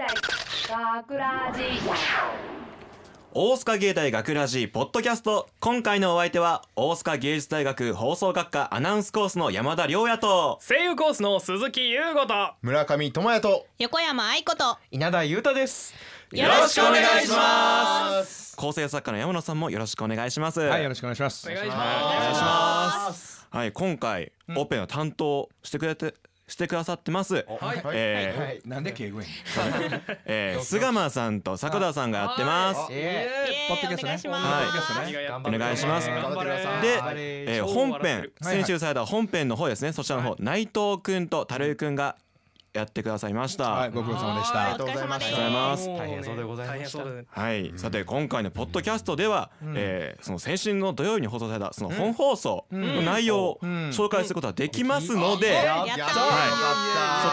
大学ラジ。大塚芸大学ラジポッドキャスト。今回のお相手は大塚芸術大学放送学科アナウンスコースの山田亮也と。声優コースの鈴木優吾と。村上智也と。横山愛子と。稲田裕太です。よろしくお願いします。構成作家の山野さんもよろしくお願いします。はいよろしくお願いします。お願いします。はい今回オペの担当してくれてしてくださってます。すはい。えーはい。なんで敬語や えー菅間さんと迫田さんがやってます。えポッドキャストね。お願いします、はい。ポッドキャストね。お願いします。でえー本編はい先週された本編の方ですね。そちらの方。内藤くんと樽井くんがやってくださいました。はいご苦労様でした。ありがとうございまありがとうございますもうね大変そうでございましたはい、さて今回のポッドキャストでは、えーその先週の土曜日に放送されたその本放送の内容を紹介することができますので、はい、そ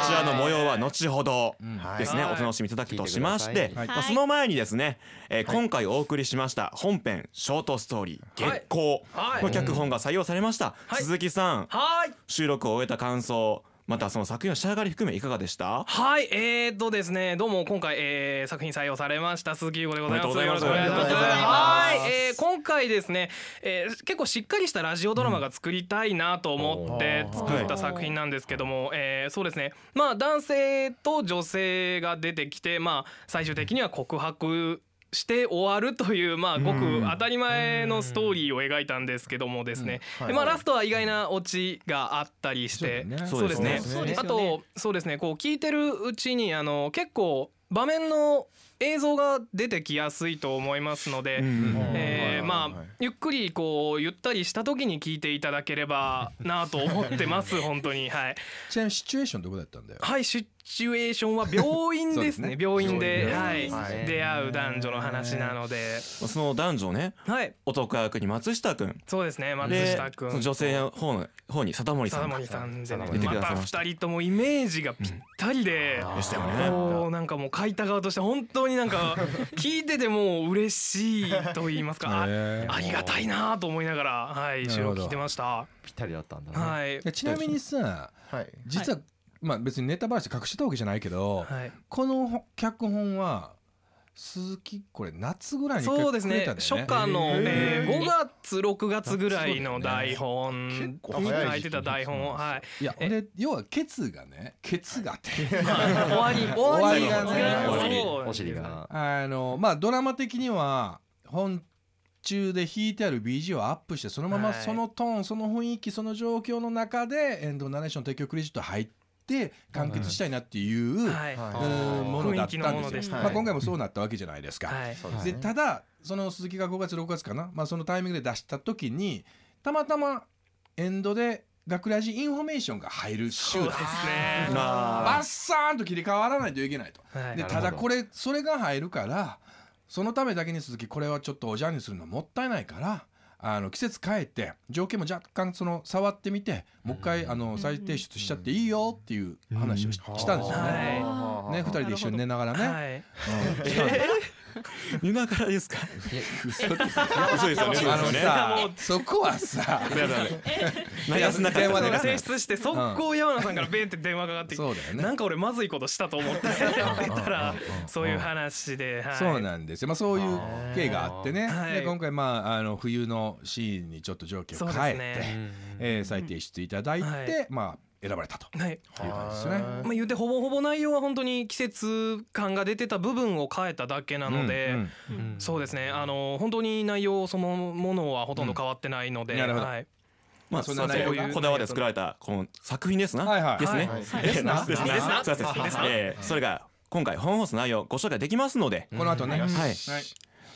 ちらの模様は後ほどですね、はい。お楽しみいただくとしまして、まあ、その前にですね、えー今回お送りしました本編ショートストーリー「はい。月光」はい。の脚本が採用されました、はい。鈴木さん。はい。収録を終えた感想またその作品の仕上がり含めいかがでした？はいえー、っとですねどうも今回、えー、作品採用されました鈴木優子でございます。おめでとうございします。はい、えー、今回ですね、えー、結構しっかりしたラジオドラマが作りたいなと思って作った作品なんですけども、えー、そうですね。まあ男性と女性が出てきてまあ最終的には告白して終わるというまあごく当たり前のストーリーを描いたんですけどもですね、でまあラストは意外なオチがあったりして、そうですね。あとそうですね。こう聞いてるうちにあの結構場面の映像が出てきやすいと思いますので、えーまあゆっくりこうゆったりした時に聞いていただければなと思ってます 本当に。はい。ちなみにシチュエーションどこだったんだよ。はいシチュエーションは病院ですね。ね。病院で。病院はい、はい。出会う男女の話なので。その男女ねはい。男役に松下くんそうですね松で下君女性の方の方に貞森さ貞ん。が森さんでね。また二人ともイメージがぴったりで、でしたよね。なんかもう書いた側として本当になんか 聞いててもう嬉しいと言いますかあありがたいなと思いながらはい収録聞いてました。ぴったりだったんだね。はい。でちなみにさはい。実はまあ別にネタ話隠してたわけじゃないけどはい。この脚本は鈴木これ夏ぐらいに一回そうですね。初夏の、えー、へー。5月6月ぐらいの台本結に構書いてた台本をはい。いや俺要はケツがねケツがって。終わり終わり終わりがね。そう終わりお尻が。あのまあドラマ的には本中で弾いてある BG をアップしてそのままはいそのトーン、その雰囲気その状況の中でエンドナレーション提供クレジット入って完結したいなっていう、はい。うんものだったんですしたまあ、今回もそうなったわけじゃないですか。でただその鈴木が5月6月かな、まあ、そのタイミングで出した時にたまたまエンドで学ラジインフォメーションが入る週だそうですね。バあ。ッサーンと切り替わらないといけないと。はい。でただこれそれが入るからそのためだけに鈴木これはちょっとおじゃんにするのはもったいないからあの季節変えて条件も若干その触ってみてもう一回あの再提出しちゃっていいよっていう話をししたんですよね。はね二人で一緒に寝ながらね。はいうんしたんです見ながらですか？嘘です。嘘ですよね。そうあのさそこはさ流すな電話でね提出して速攻山野さんか。らベーって電話かかってきてそうだよね。なんか俺まずいことしたと思って出たらそういう話で、はい、そうなんですよ、まあ、そういう経緯があってね、はい。で今回、まあ、あの冬のシーンにちょっと条件を変えて、えー再提出いただいて、はい。まあ、選ばれたと。はい。いう感じですね。まあ、言うてほぼほぼ内容は本当に季節感が出てた部分を変えただけなので、うんうん。そうですね。あの本当に内容そのものはほとんど変わってないので、うん。なるほど。はい、まあそそんな内容こだわりで作られたこの作品ですな、はいはいですね、ですな。ですな。ですな。えーそれが今回本放送内容ご紹介できますので、この後ね、はい。はい。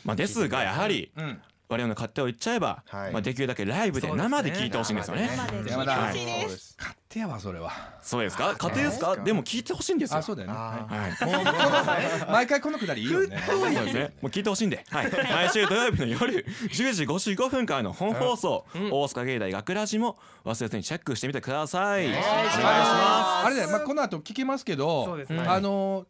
まあですがやはりうん、我々の勝手を言っちゃえば、はいまあできるだけライブで生で聞いてほしいんですよね。生で聞いて山田ほしいです。勝手やわそれは。そうですか？家庭ですか？でも聞いてほしいんですよ。あそうだよね。あはい。毎回このくだりいいよね。そうですね。もう聞いてほしいんで、はい。毎週土曜日の夜 10時55分からの本放送、大塚芸大学ラジも忘れずにチェックしてみてください。お願いします。あれだよ、まあ、この後聞けますけどそうですねあの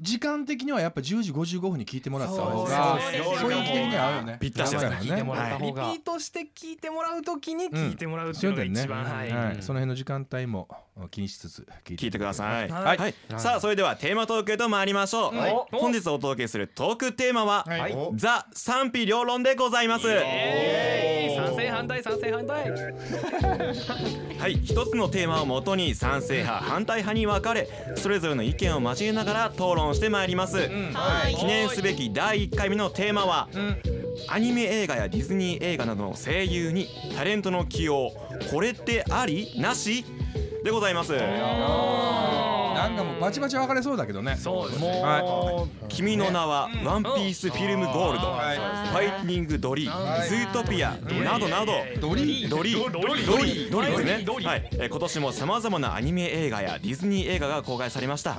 時間的にはやっぱ10時55分に聞いてもらった方そうがそうですそういう気に合うよね。ぴったしですね。生聞いてもねらった方が。リピートして聞いてもらうときに聞いてもらうっていううのが一番はい。はいその辺の時間帯も気にしつつ聞いてください。はい。はい、さあそれではテーマトークへと参りましょう。はい本日お届けするトークテーマは、はい。おザ賛否両論でございます。えー賛成反対賛成。反対 はい、一つのテーマをもとに賛成派反対派に分かれそれぞれの意見を交えながら討論してまいります、記念すべき第1回目のテーマは、アニメ映画やディズニー映画などの声優にタレントの起用これってあり？なし？でございますなんかもうバチバチ分かれそうだけどね。そうですもはう君の名はワンピースフィルムゴールド、はい。ファインディングドリー、ズートピア。などなど、ドリー？ドリー。ドリー。ドリー。ドリー。ですね。はい、えー今年もさまざまなアニメ映画やディズニー映画が公開されました、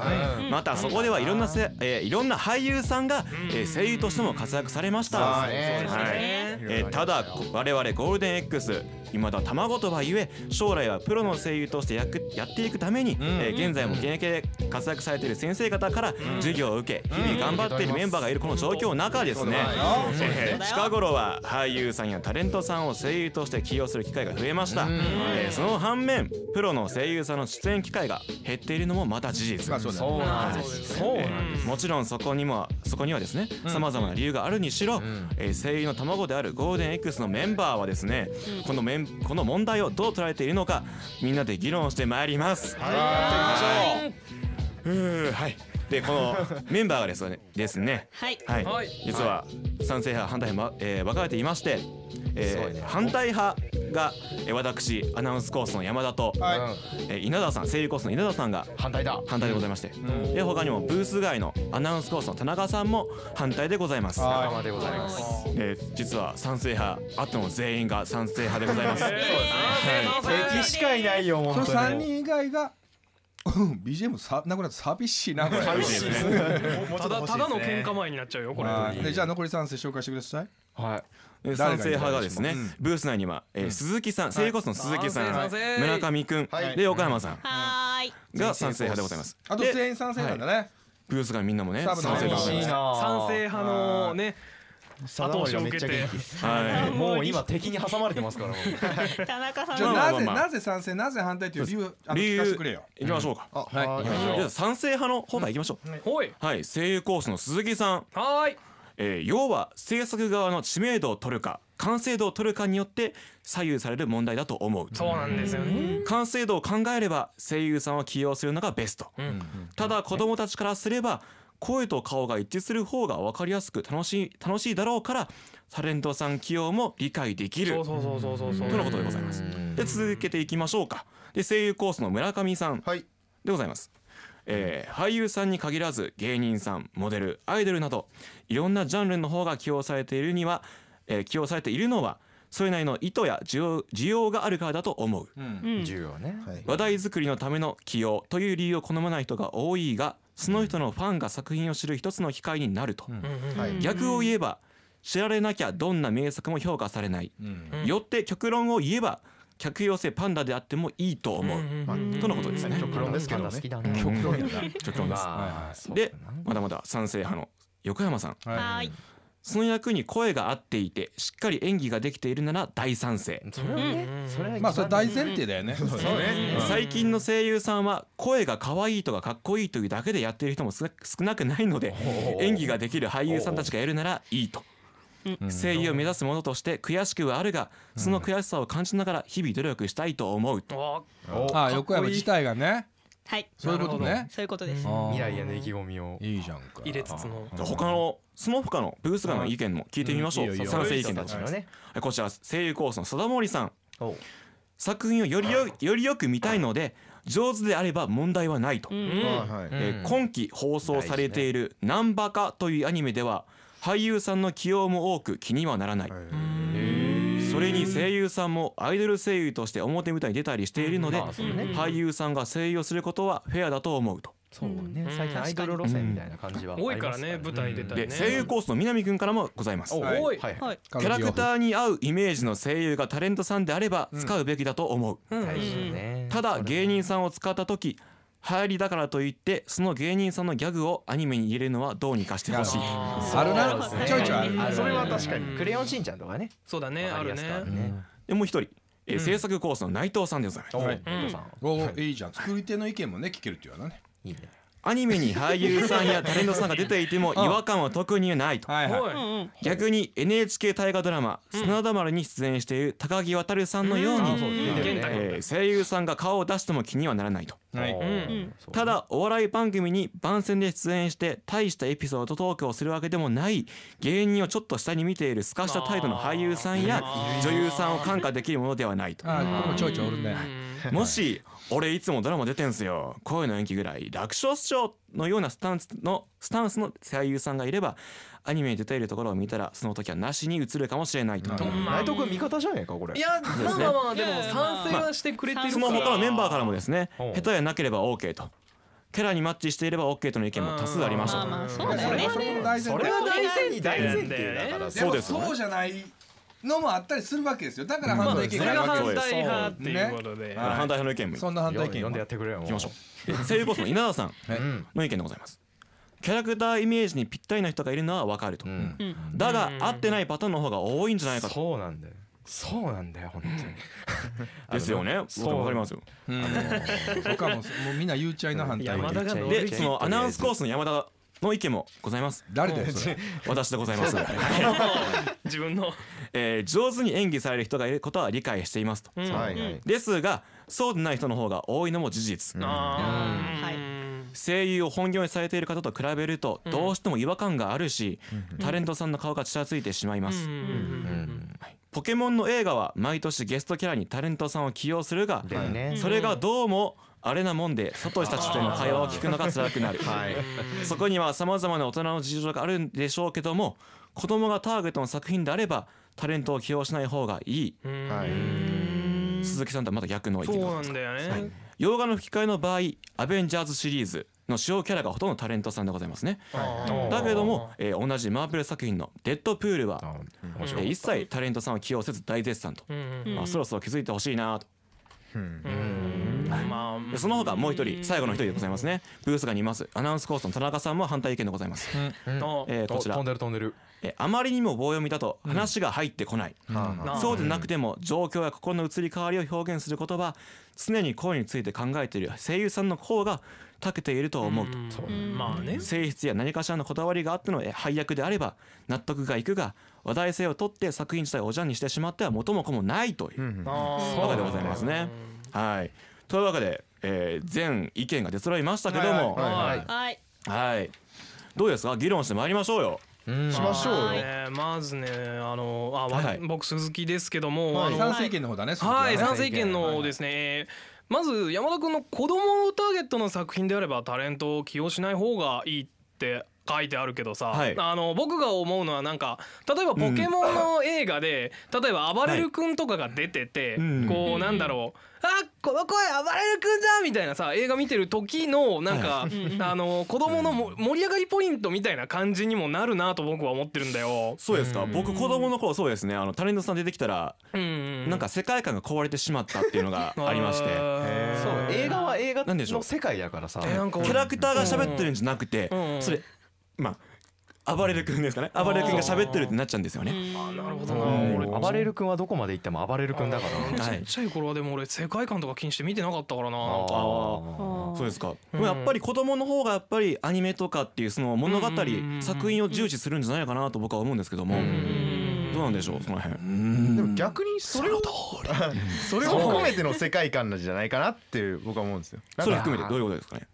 またそこではいろんなせ、えーいろんな俳優さんが、えー声優としても活躍されました、はい。えーただこ我々ゴールデン X 未だ卵とはゆえ将来はプロの声優としてやくやっていくために、えー現在も現役で活躍されている先生方から授業を受け日々頑張っているメンバーがいるこの状況の中ですね、えー近頃は俳優さんやタレントさんを声優として起用する機会が増えました、えーその反面プロの声優さんの出演機会が減っているのもまた事実、まあそうなんですもちろんそこにもそこにはですねさまざまな理由があるにしろ、えー声優の卵であるゴールデン X のメンバーはですね、このメンこの問題をどう捉えているのかみんなで議論してまいります。はい、はい。でこのメンバーがですね ですね。はい。はい、はい。実は賛成派反対派、えー分かれていまして、えー反対派が、えー私アナウンスコースの山田と、はえー稲田さん声優コースの稲田さんが反対だ。反対でございまして、で他にもブース外のアナウンスコースの田中さんも反対でございます。はい仲間でございます。えー実は賛成派あっても全員が賛成派でございます。敵しかいないよその本当に。3人以外がうん BGM さなくなって寂しいなこれ。寂しいですね。ただただの喧嘩前になっちゃうよこれ。はい。でじゃあ残り3世紹介してください。はい。賛成派がですね、ブース内には、えー鈴木さん、声優コースの鈴木さん、賛成賛成。村上くん、で横山さん。はーい。が賛成派でございます。であと全員賛成なんだね。ブース外みんなもね賛成でございます。賛成派のね後押しを受けて。はい。もう今敵に挟まれてますから僕 田中さんじゃあの。なぜなぜ賛成なぜ反対という理由あの理由聞かせてくれよ。行きましょうか。はい。じゃあ賛成派の方から行きましょう。ほい。はい、声優コースの鈴木さん。はーい。えー要は制作側の知名度を取るか完成度を取るかによって左右される問題だと思う。そうなんですよね。完成度を考えれば声優さんを起用するのがベスト、ただ子供たちからすれば声と顔が一致する方が分かりやすく楽しい楽しいだろうからタレントさん起用も理解できる。そうそうそうそうそうそうとのことでございます。で続けていきましょうか。で声優コースの村上さん。はい。でございます、えー俳優さんに限らず芸人さんモデルアイドルなどいろんなジャンルの方が起用されているには、えー起用されているのはそれなりの意図や需要需要があるからだと思う。重要ね。はい話題作りのための起用という理由を好まない人が多いがその人のファンが作品を知る一つの機会になると、はい逆を言えば知られなきゃどんな名作も評価されない、よって極論を言えば客寄せパンダであってもいいと思う、とのことですね、極論ですけどね。極論やな。極論です、でまだまだ賛成派の横山さん。はーい。その役に声が合っていてしっかり演技ができているなら大賛成。それはねそれはまあそれ大前提だよね。最近の声優さんは声が可愛いとかかっこいいというだけでやっている人も少な少なくないので演技ができる俳優さんたちがやるならいいと。声優を目指す者として悔しくはあるがその悔しさを感じながら日々努力したいと思うと。わああ横山自体がねはい。そういうことね。そういうことです。未来への意気込みを。いいじゃんか。入れつつの。じゃあ他のその他のブース側の意見も聞いてみましょう、賛成意見たちこちら声優コースの貞森さん。お作品をよりよよりよく見たいので上手であれば問題はないと、今期放送されている「ナンバカ」というアニメでは俳優さんの起用も多く気にはならない、それに声優さんもアイドル声優として表舞台に出たりしているので、まあそうね。俳優さんが声優をすることはフェアだと思うと。そうね。最近アイドル路線みたいな感じは多いからね舞台出たりね。で声優コースの南くんからもございます。はい。はいはい。キャラクターに合うイメージの声優がタレントさんであれば使うべきだと思う。大事だね。ただ芸人さんを使った時流行りだからといってその芸人さんのギャグをアニメに入れるのはどうにかしてほしい。あるな。ちょいちょいある。あそれは確かに。クレヨンしんちゃんとかね。そうだね。あるね。でもう一人、えー制作コースの内藤さんでございます、おんお父さん。おいいじゃん。作り手の意見もね聞けるっていうのはね。いいねアニメに俳優さんやタレントさんが出ていても違和感は特にないと。はいはい。おい。逆に NHK 大河ドラマ「砂田丸」に出演している高木渉さんのように、声優さんが顔を出しても気にはならないと。ただお笑い番組に番宣で出演して大したエピソードトークをするわけでもない芸人をちょっと下に見ている透かした態度の俳優さんや女優さんを感化できるものではないと。あこれもちょいちょいおるね。もし俺いつもドラマ出てんすよ。声の演技ぐらい。楽勝っしょのようなスタンスのスタンスの声優さんがいればアニメに出ているところを見たらその時はなしに映るかもしれないと。内藤君味方じゃねえかこれ。いやまあまあまあでも賛成はしてくれてるそから。の他のメンバーからもですねうん下手やなければ OK と。キャラにマッチしていれば OK との意見も多数ありました。とまあまあそうだよね。それは大前提。大前提。だから。そうですよね。そうじゃないのもあったりするわけですよ。だから反対意見ががあるわけです反対派っていうことで。ね。だから反対派の意見も。そんな反対意見呼んでやってくれよいきましょう。で声優コースの稲田さんうんの意見でございます。キャラクターイメージにぴったりな人がいるのは分かると。うん。だが合ってないパターンの方が多いんじゃないかと。そうなんだよ。そうなんだよ本当に。ですよね。そう。僕も分かりますよ。うん。僕はもうもうみんな言うちゃいな反対意見。山田が乗でそのアナウンスコースの山田の意見もございます。誰だよそれ私でございます、自分のえー上手に演技される人がいることは理解していますと。うん。はいはい。ですがそうでない人の方が多いのも事実。あー。はい。声優を本業にされている方と比べるとん。どうしても違和感があるしタレントさんの顔がちらついてしまいます。うん。ポケモンの映画は毎年ゲストキャラにタレントさんを起用するがね。それがどうもあれなもんでサトシたちとの会話を聞くのが辛くなる。はい。そこには様々な大人の事情があるんでしょうけども子供がターゲットの作品であればタレントを起用しない方がいい。はい。鈴木さんとはまた逆の意そうなんだよね。洋画の吹き替えの場合アベンジャーズシリーズの主要キャラがほとんどタレントさんでございますね。だけども、えー同じマーベル作品の「デッドプールは」あえー一切タレントさんを起用せず大絶賛と、まあ、そろそろ気づいてほしいなと。うんその他もう一人最後の一人でございますね。ブースがにいます。アナウンスコースの田中さんも反対意見でございます、のえーこちら。飛んでる飛んでる。えーあまりにも棒読みだと話が入ってこない、なそうでなくても状況や心の移り変わりを表現する言葉常に声について考えている声優さんの方が長けていると思うと、うん。まあね。性質や何かしらのこだわりがあってのえ配役であれば納得がいくが話題性を取って作品自体をおじゃんにしてしまっては元も子もないという。わけでございますね。はいというわけで、えー全意見が出揃いましたけども、はいはいはいはい。どうですか？議論してまいりましょうよ。うん。しましょうよ。ねまずねあのあわはい。はい僕鈴木ですけどもあの賛成意見の方だね。はい賛成意見。のですね、えーまず山田君の子供のターゲットの作品であればタレントを起用しない方がいいって書いてあるけどさ、はい。あの僕が思うのはなんか例えばポケモンの映画で、例えば暴れる君とかが出てて、うん。こうなんだろうあこの声暴れる君だみたいなさ映画見てる時のなんか、あの子供のも盛り上がりポイントみたいな感じにもなるなと僕は思ってるんだよ。そうですか？僕子供の頃そうですね。あのタレントさん出てきたらなんか世界観が壊れてしまったっていうのが ありまして。そう映画は映画の世界だからさ。えなんか俺キャラクターが喋ってるんじゃなくてうん。それまあ暴れる君ですかね。暴れる君が喋ってるってなっちゃうんですよね。あなるほど。な、うん。俺暴れる君はどこまで行っても暴れる君だからはい。ちっちゃい頃はでも俺世界観とか気にして見てなかったからな。あそうですか、でもやっぱり子供の方がやっぱりアニメとかっていうその物語、うん作品を重視するんじゃないかなと僕は思うんですけども、どうなんでしょうその辺。でも逆にそれをそれを含めての世界観なんじゃないかなって僕は思うんですよ。それ含めてどういうことですかね。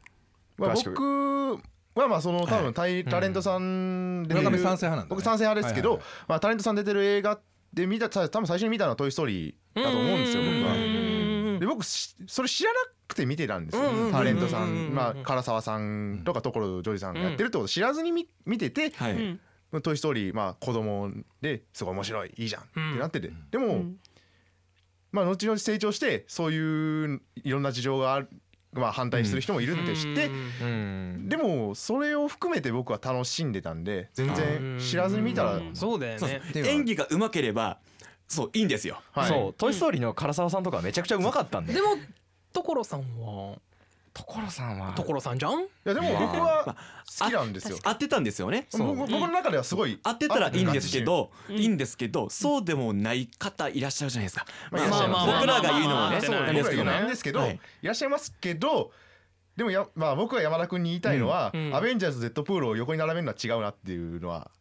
まあ詳しく。僕はまあその多分タイタレントさんで出賛成派なんだね。僕賛成派ですけどはいはい。まあタレントさん出てる映画で見た多分最初に見たのは「トイ・ストーリー」だと思うんですよ僕は。で僕しそれ知らなくて見てたんですようんうんタレントさん。まあ唐沢さんとか所ジョージさんがやってるってこと知らずに見見ててはい、「トイ・ストーリー」まあ子供ですごい面白いいいじゃんってなってて。でもまあ後々成長してそういういろんな事情があるまあ反対する人もいるって知ってうん。でもそれを含めて僕は楽しんでたんで全然知らずに見たらそうだよね。演技が上手ければそういいんですよ。はい。そう「トイ・ストーリー」の唐沢さんとかめちゃくちゃうまかったんで。でも所さんは？所さんは。所さんじゃん？いやでも僕は好きなんですよ。合ってたんですよね。僕僕の中ではすごい合ってたらいいんですけど、うん。いいんですけどそうでもない方いらっしゃるじゃないですか、まあ僕らが言うのはねまあそうなんですけどい。い、らっしゃいますけどでもや、まあ、僕は山田君に言いたいのは、うん。アベンジャーズ・デッドプールを横に並べるのは違うなっていうのは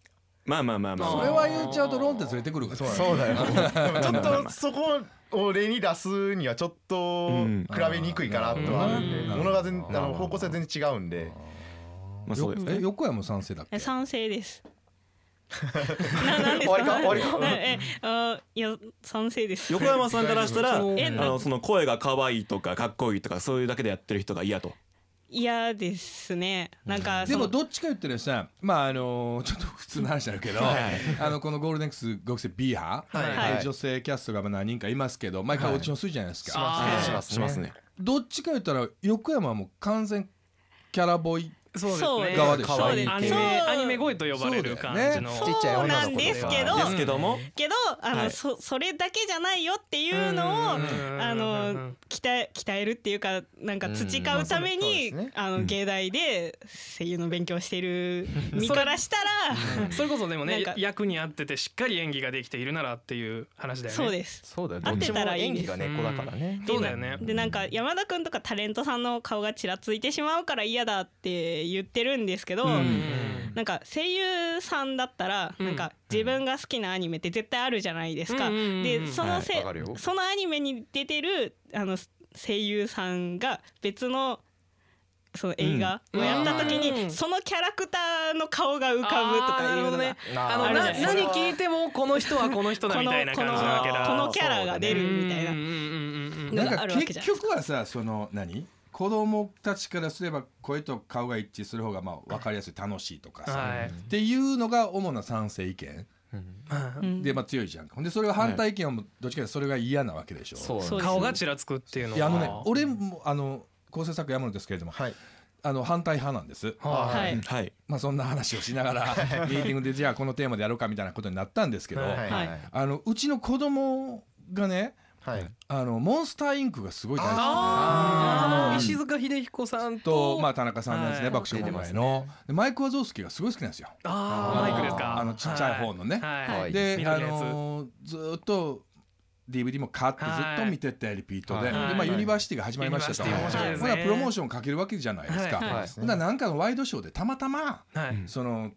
まあまあまあまあ。それは言っちゃうとロンってずれてくるから。そうだよ。ちょっまあまあまあとそこを例に出すにはちょっとうん比べにくいかなとは。あるんで、うんものが全あの方向性は全然違うんで、まあそうですねえ横山賛成だっけえ賛成です。ななんです終わりか？終わりか？えあいや賛成です。横山さんからしたら あのその声が可愛いとかかっこいいとかそういうだけでやってる人が嫌と嫌ですね。なんかでもどっちか言ったらさまああのちょっと普通の話になるけど、はい。あのこのゴールデン X 5期生 B 派、女性キャストがまあ何人かいますけど毎回オーディションするじゃないですか、しますしますね。どっちか言ったら横山はもう完全キャラボーイそうですね。そうです側でしょ？そうですアニメアニメ声と呼ばれる感じの。そうちっちゃい女の子なんですけどですけども。けどあの、はい。そそれだけじゃないよっていうのを、うん。あの鍛え鍛えるっていうかなんか培うために、うんまあの芸大で声優の勉強してる身からしたら、それこそでもね役に合っててしっかり演技ができているならっていう話だよね。そうです。そうだよ合ってたらいいどっちです。も演技がねそうだよね。でなんか山田君とかタレントさんの顔がちらついてしまうから嫌だって言ってるんですけど、うんなんか声優さんだったら、うん。なんか自分が好きなアニメって絶対あるじゃないですか。でそのせ、はいそのアニメに出てるあの声優さんが別のその映画をやった時に、うん。そのキャラクターの顔が浮かぶとかいうのがあーなるほどね。あのな何聞いてもこの人はこの人だこのみたいなこの感じなわけだこのキャラが出るみたいな。なんかあるわけじゃない結局はさその何子供たちからすれば声と顔が一致する方がまあ分かりやすい楽しいとかさ、はい。っていうのが主な賛成意見。うん。でまあ強いじゃんほんでそれは反対意見はもうどっちかというとそれが嫌なわけでしょ、そう。そう顔がちらつくっていうのは。いやあのね俺もあの構成作山野ですけれどもはいあの反対派なんです。ははいはい。まあそんな話をしながらミーティングでじゃあこのテーマでやろうかみたいなことになったんですけど、はい。はい。あのうちの子供がねはい。あのモンスターインクがすごい大好きで。あー。うん石塚秀彦さんととまあ田中さんのですね、はい。爆笑問題の、でマイク・ワゾースキーがすごい好きなんですよ。あー。マイクですかあのちっちゃい方のね。はい。はい。で、あ緑のずーっと DVD も買ってずっと見ててリピートで,、はい。でまあ、ユニバーシティが始まりましたと、ユニバーシティ面白いプロモーションかけるわけじゃないですか。はい。はい。なんかのワイドショーでたまたまはい。その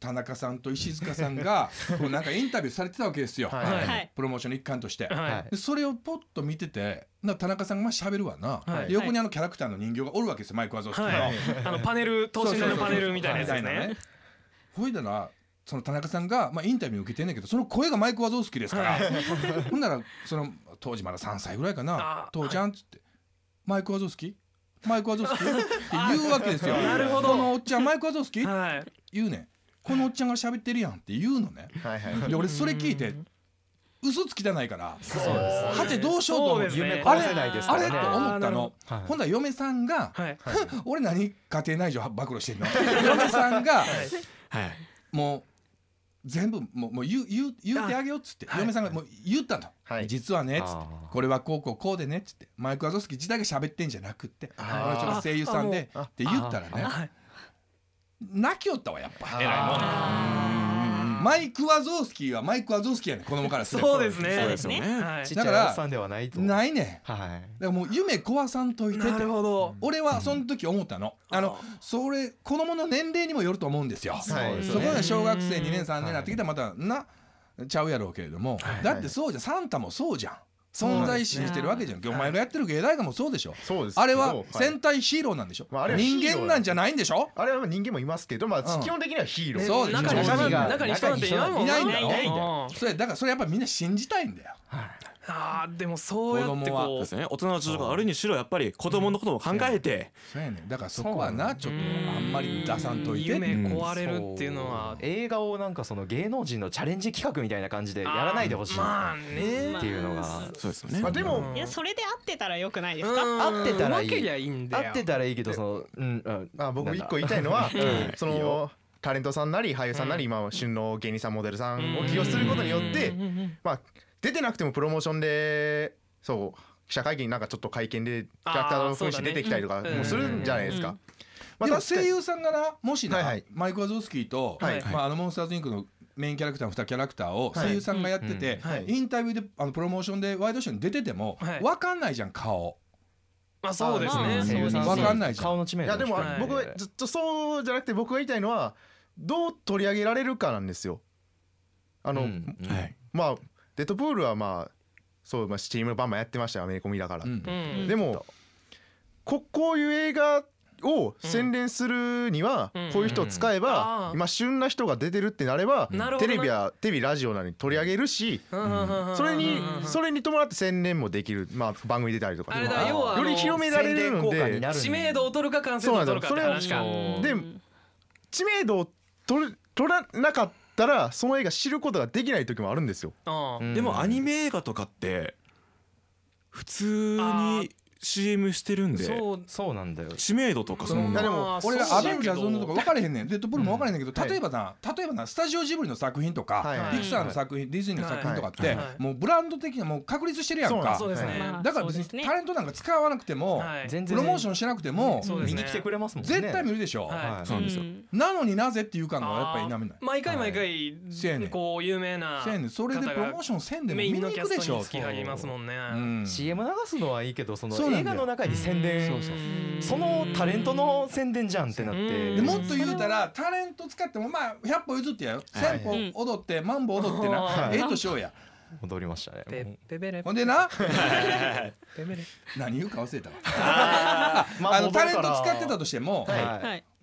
田中さんと石塚さんが こうなんかインタビューされてたわけですよ、はい。はい。プロモーションの一環として。はい。でそれをポッと見ててな田中さんがまあ喋るわな、はい。で横にあのキャラクターの人形がおるわけですよマイク・ワゾースキーの。はい。あのパネル等身大のパネルみたいなやつですね。ほいだらその田中さんが、まあ、インタビュー受けてんねんけどその声がマイク・ワゾースキーですから、ほんならその当時まだ3歳ぐらいかな。あ「父ちゃん」っつって「マイク・ワゾースキー？マイク・ワゾースキー?」って言うわけですよ。なるほど。このおっちゃんマイク・ワゾースキー？はい。言うねんこのおっちゃんが喋ってるやんって言うのね。はいはい。で俺それ聞いて嘘つきたないからはてどうしようと思って、あれあれと思ったの、はい。ほんなら嫁さんが、はい。俺何家庭内情暴露してんの？嫁さんがはい。もう全部もうもう言う言う言うてあげようっつって、はい。嫁さんがもう言ったの、はい。実はねっつって。これはこうこうこうでねっつって。マイク・ワゾフスキー自体が喋ってんじゃなくって。こあー。の人が声優さんでって言ったらね。はい泣きよったわやっぱ。偉いもん。マイク・ワゾフスキーはマイク・ワゾフスキーやねん子供からすればそうですね。そうですよね。はい。ちっちゃいだからおっさんではないと。ないだかはい。らもう夢壊さんといてて。なるほど。俺はその時思ったの、あのそれ子供の年齢にもよると思うんですよ。はいそこが小学生2年3年になってきたらまたなちゃうやろうけれども、だってそうじゃん。サンタもそうじゃん存在信じてるわけじゃん、お前がやってる芸大学もそうでしょ。そうですあれははい。戦隊ヒーローなんでしょ、まあ人間なんじゃないんでしょ。あれは人間もいますけどまあうん。基本的にはヒーロー。そうでしょ中に人なん中に人なんていないもんいないんだろいないんだよ。それだからそれやっぱみんな信じたいんだよあーでもそうやって子供はこうですね大人の事情があるにしろやっぱり子供のことも考えて。そうやねん。だからそこはなちょっとあんまり出さんといて。夢壊れるっていうのは。そう。映画をなんかその芸能人のチャレンジ企画みたいな感じでやらないでほしい。まあね。っていうのが。そうですよね。まあでもいやそれで合ってたらよくないですか、うん。合ってたらいい分けりゃいいんだよ。合ってたらいいけどそのうんうん。まあ僕一個言いたいのはんそいいよ。のタレントさんなり俳優さんなり今旬の芸人さんモデルさんを起用することによってまあ出てなくてもプロモーションでそう記者会見なんかちょっと会見でキャラクターの風刺出てきたりとかもするんじゃないですか。まあ声優さんがなもしな、はいはい。マイク・ワゾフスキーと、はいまあ、あのモンスターズ・インクのメインキャラクターの2キャラクターを声優さんがやってて、はい。インタビューであのプロモーションでワイドショーに出てても、はい。分かんないじゃん顔。まあそうですね。あー声優さんわかんないじゃん。顔の知名度いやでもはい。僕はずっとそうじゃなくて僕が言いたいのはどう取り上げられるかなんですよ。あの、うん。はいまあデッドプールはまあそうまあスチームバンバンやってましたよアメリカ見だから。うん。うん。でもここういう映画を宣伝するにはうん。こういう人を使えば今旬な人が出てるってなればテレビやテレビラジオなのに取り上げるしそれにそれに伴って宣伝もできる。まあ番組出たりとか。あれだ。要はあのより広められるので。知名度を取るか完成度を取るかって話かで知名度を取る取らなかったらその映画知ることができない時もあるんですよ。うんでもアニメ映画とかって普通に CM してるんで。そう。そうなんだよ。知名度とかそんな。いやでもまあ俺らアベンジャーズのとか分かれへんねん。デッドプールも分かれへんねんけど、はい。例えばな例えばなスタジオジブリの作品とか、はい。はい。ピクサーの作品、ディズニーの作品とかって、はい。はい。もうブランド的なもう確立してるやんか。そうです。ね。まあだから別にタレントなんか使わなくても、プロモーションしなくても、そうですね。見に来てくれますもんね。絶対見るでしょ、はい。そうなんですよ。なのになぜっていう感がやっぱり否めない。毎回毎回こう有名なせやねん。それでプロモーションせんでも見に行くでしょストに好き入りますもんね。う。ん。CM 流すのはいいけどその映画の中に宣伝。そうそう。そのタレントの宣伝じゃんってなって。でもっと言うたらタレント使ってもまあ100歩譲ってやよはい。1000歩踊って万歩踊ってな。はい。ええとしようや。踊りましたね。ペッペベレ。ほんでな。ペベレ。何言うか忘れたわ。あのタレント使ってたとしても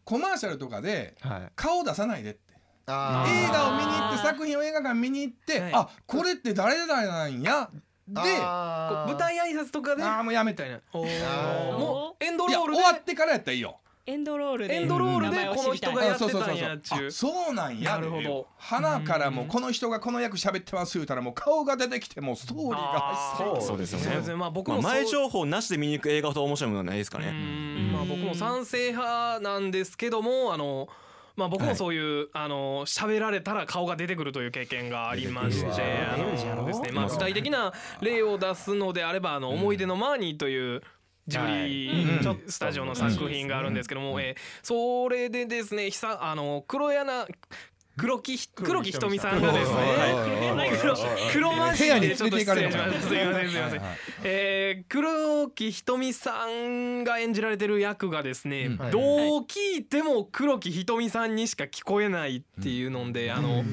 コマーシャルとかではい。顔出さないでって。映画を見に行って作品を映画館見に行ってはい。あこれって誰々なんやで舞台挨拶とかでああもうやめみたいてなもうエンドロールで。終わってからやったらいいよ。エンドロールでエンドロールでこの人がやってたんあやっちゅう。あそうなんや。なるほど。花からもうこの人がこの役喋ってます言うたらもう顔が出てきてもうストーリーがそうそうですよね。ねまあ僕まあもそう。前情報なしで見に行く映画ほど面白いものはないですかうね。ん。まあ僕も賛成派なんですけどもあのまあ僕もそういう、あの喋られたら顔が出てくるという経験がありましてあのですね。まあ具体的な例を出すのであればあの思い出のマーニーというジブリうん。スタジオの作品があるんですけども、えーそれでですねひさあの黒柳黒木黒木ひとみさんがですね。黒黒マジでちょっと失礼しましたす。いませんすい。ませんえー黒木ひとみさんが演じられてる役がですね、どう聞いても黒木ひとみさんにしか聞こえないっていうので、あの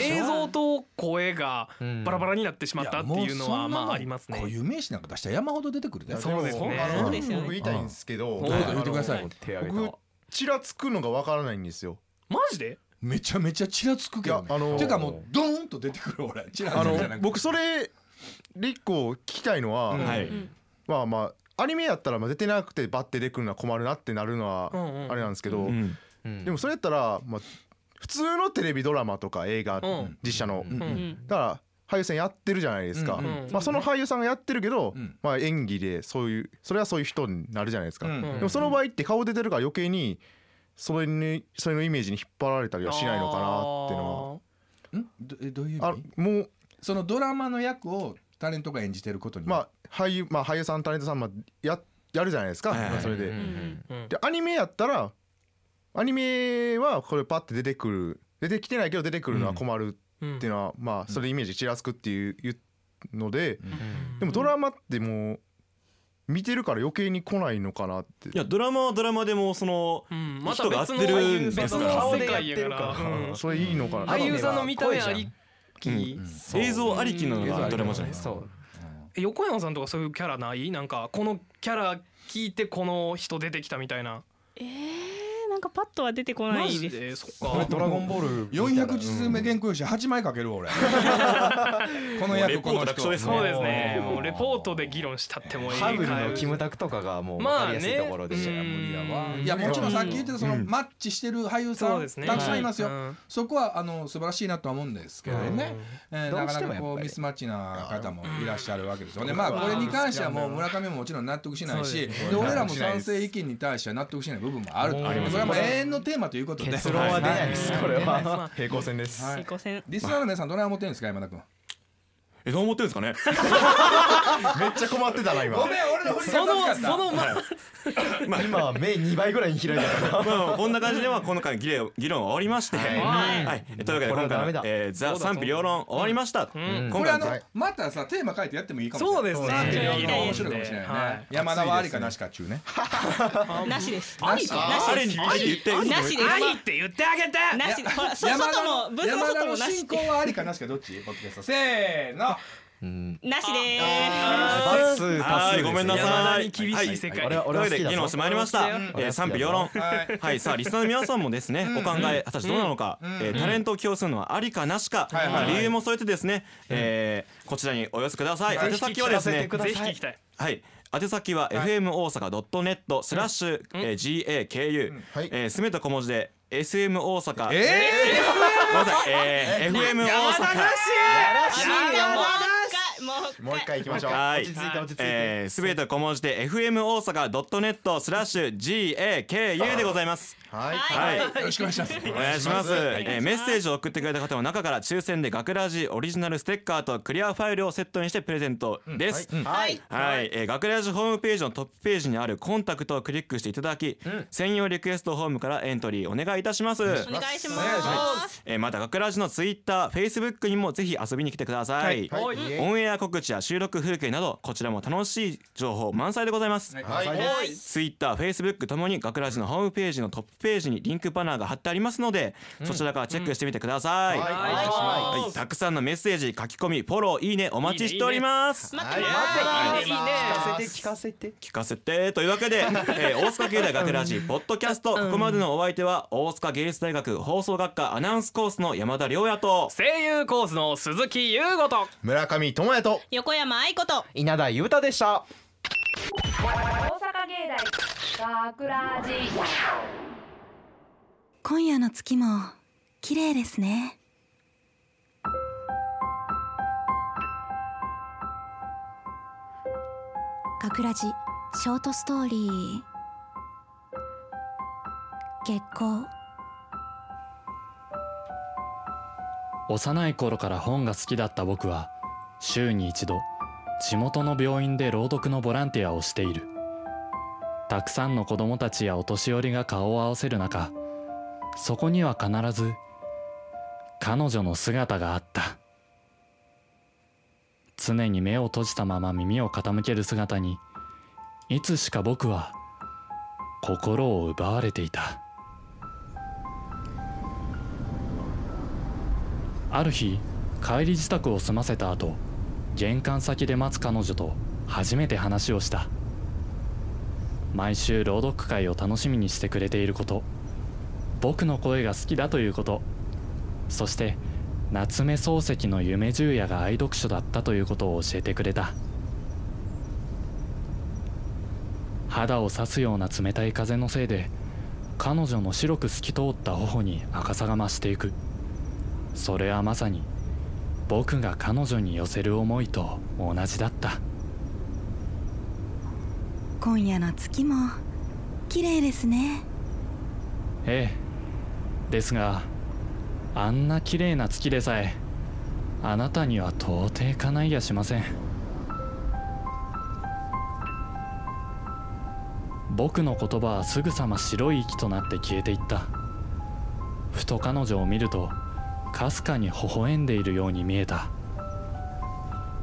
映像と声がうん。バラバラになってしまったっていうのはまあありますね。固有名詞なんか出したら山ほど出てくるでそうですね。あのそうですよね。僕言いたいんですけど、言ってください。僕ちらつくのがわからないんですよ。マジで？めちゃめちゃちらつくけどね。あのーていうかもうドーンと出てくる俺。ちらつあのくじゃなくて。僕それで一個聞きたいのは、うん。はい。まあまあアニメやったらまあ出てなくてバッて出てくるのは困るなってなるのはうんうんあれなんですけど、うんうん。でもそれやったら、まあ、普通のテレビドラマとか映画、うん。実写の、うんうんだから俳優さんやってるじゃないですか、うん。うん。まあ、その俳優さんがやってるけど、うん。まあ、演技でそういうそれはそういう人になるじゃないですか、うん。でもその場合って顔出てるから余計にそれにそれのイメージに引っ張られたりはしないのかなっていうのん？どえどういう意はあ味もうそのドラマの役をタレントが演じてることに。まあ俳優まあ俳優さんタレントさんまあややるじゃないですか、はいはいそれで、うんうんでアニメやったらアニメはこれパッて出てくる出てきてないけど出てくるのは困るうんっていうのは、まあそれイメージちらつくっていういうので、うん。でもドラマってもう見てるから余計に来ないのかなって。いやドラマはドラマでもそのうんまた人が合別のってるんです別からの顔でやってるから。うん。それいいのかな？俳優さんの見た目ありき、うん映像ありきのがドラマじゃないですか？そう。え横山さんとかそういうキャラない？なんかこのキャラ聞いてこの人出てきたみたいな。えー、なんかパッとは出てこないです。で？そっこれかドラゴンボール400字詰め原稿用紙8枚かけるわ俺。この役この人。そうですね。もう。レポートで議論したってもいい。ハブルのキムタクとかがもう分かりやすいところで、まあね無理やわうんいやもちろんさっき言ってたそのマッチしてる俳優さんですね。たくさんいますよ。うん。そこはあの素晴らしいなとは思うんですけどね。なかなかしてもやっぱり。こうミスマッチな方もいらっしゃるわけですよね。まあこれに関してはもう村上ももちろん納得しないしで俺らも賛成意見に対しては納得しない部分もあるとこれはもう永遠のテーマということで。結論は出ないです。これは。平行線です、はい。平行線。リスナーの皆さんどれは思ってるんですか山田君？えどう思ってるんですかね？めっちゃ困ってたな今。ごめん俺の振りそのそのま まあ今目2倍ぐらいに開いたから。まあこんな感じでは今回議論議論終わりまして、はい、というわけで今回えーザ賛否両論終わりました。ん。今これあの回のまたさテーマ書いてやってもいいかもしれない。そうですね。賛否両論いいね面白いかもしれないはね山田はありかなしかっちゅうね。なしです。あり。かあれにあれに言ってなしです。ありって言ってあげて。なしほらそ山田外もブースの山田外ものなしって。進行はありかなしかどっち？ポッドキャストせーのうんなしでバツ多数はいごめんな山さい。厳しい。世界俺はとい議論してまいりました。うんえー賛否両論。はい。はい。さあリスナーの皆さんもですねお考え果たしてどうなのか、えータレントを起用するのはありかなしか、理由も添えてですね、えーこちらにお寄せください。はい宛先はですねぜひ聞きたい。はい。宛先は fm 大阪 .net スラッシュえー gaku すべて小文字で SM 大阪。えごめんなさい。えー FM 大阪。もう一回もうもう一回。行きましょう。はい落ち着いて落ち着いて。えーすべて小文字で FM 大阪 .net スラッシュ gaku でございます。はい。はい。ーよろしくお願いします。お願いします、えーメッセージを送ってくれた方の中から抽選で学ラジオリジナルステッカーとクリアファイルをセットにしてプレゼントです、はい。はい、えー、学ラジホームページのトップページにあるコンタクトをクリックしていただき、専用リクエストフォームからエントリーお願いいたします。お願いします。えーまた学ラジのツイッター、フェイスブックにもぜひ遊びに来てください。はい。オンエア告知や収録風景などこちらも楽しい情報満載でございます。はい。ツイッター、フェイスブックともに学ラジのホームページのトップページにリンクバナーが貼ってありますので、そちらからチェックしてみてください。はい。はい。たくさんのメッセージ、書き込み、フォロー、いいねお待ちしております。待ってまいいねいいね。聞かせて聞かせて聞かせて。というわけで、えー大塚芸大学ラジポッドキャストここまでのお相手は大塚芸術大学放送学科アナウンスコースの山田亮也と。声優コースの鈴木優吾と。村上智也と。横山愛子と。稲田裕太でした。大阪芸大学ラジ今夜の月も綺麗ですね。学ラジショートストーリー。月光。幼い頃から本が好きだった僕は週に一度地元の病院で朗読のボランティアをしている。たくさんの子供たちやお年寄りが顔を合わせる中そこには必ず彼女の姿があった。常に目を閉じたまま耳を傾ける姿にいつしか僕は心を奪われていた。ある日帰り支度を済ませた後玄関先で待つ彼女と初めて話をした。毎週朗読会を楽しみにしてくれていること。僕の声が好きだということ。そして夏目漱石の夢十夜が愛読書だったということを教えてくれた。肌を刺すような冷たい風のせいで彼女の白く透き通った頬に赤さが増していく。それはまさに僕が彼女に寄せる思いと同じだった。今夜の月も綺麗ですね。ええ。ですがあんな綺麗な月でさえあなたには到底叶いやしません。僕の言葉はすぐさま白い息となって消えていった。ふと彼女を見るとかすかに微笑んでいるように見えた。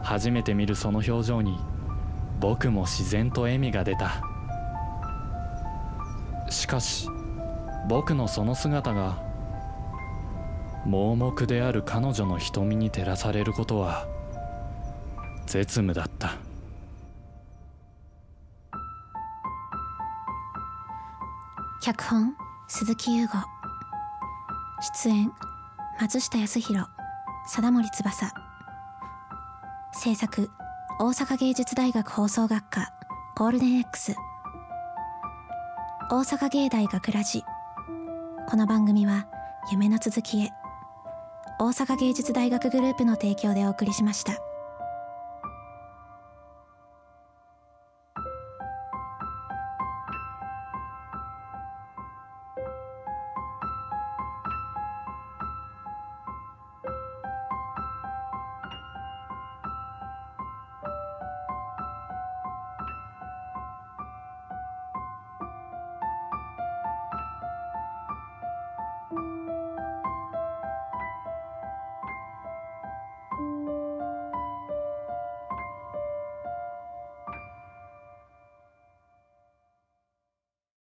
初めて見るその表情に僕も自然と笑みが出た。しかし僕のその姿が盲目である彼女の瞳に照らされることは絶無だった。脚本鈴木優吾。出演松下康弘貞森翼。制作大阪芸術大学放送学科ゴールデン X 大阪芸大学ラジ。この番組は夢の続きへ。大阪芸術大学グループの提供でお送りしました。